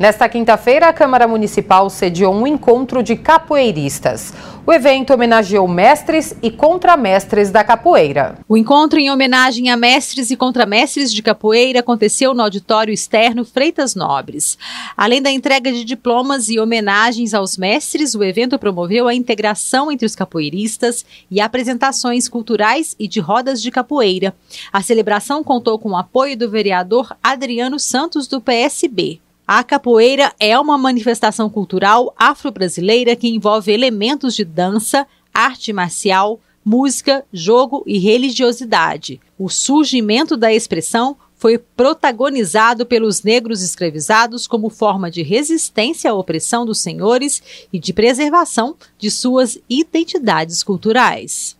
Nesta quinta-feira, a Câmara Municipal sediou um encontro de capoeiristas. O evento homenageou mestres e contramestres da capoeira. O encontro em homenagem a mestres e contramestres de capoeira aconteceu no auditório externo Freitas Nobres. Além da entrega de diplomas e homenagens aos mestres, o evento promoveu a integração entre os capoeiristas e apresentações culturais e de rodas de capoeira. A celebração contou com o apoio do vereador Adriano Santos do PSB. A capoeira é uma manifestação cultural afro-brasileira que envolve elementos de dança, arte marcial, música, jogo e religiosidade. O surgimento da expressão foi protagonizado pelos negros escravizados como forma de resistência à opressão dos senhores e de preservação de suas identidades culturais.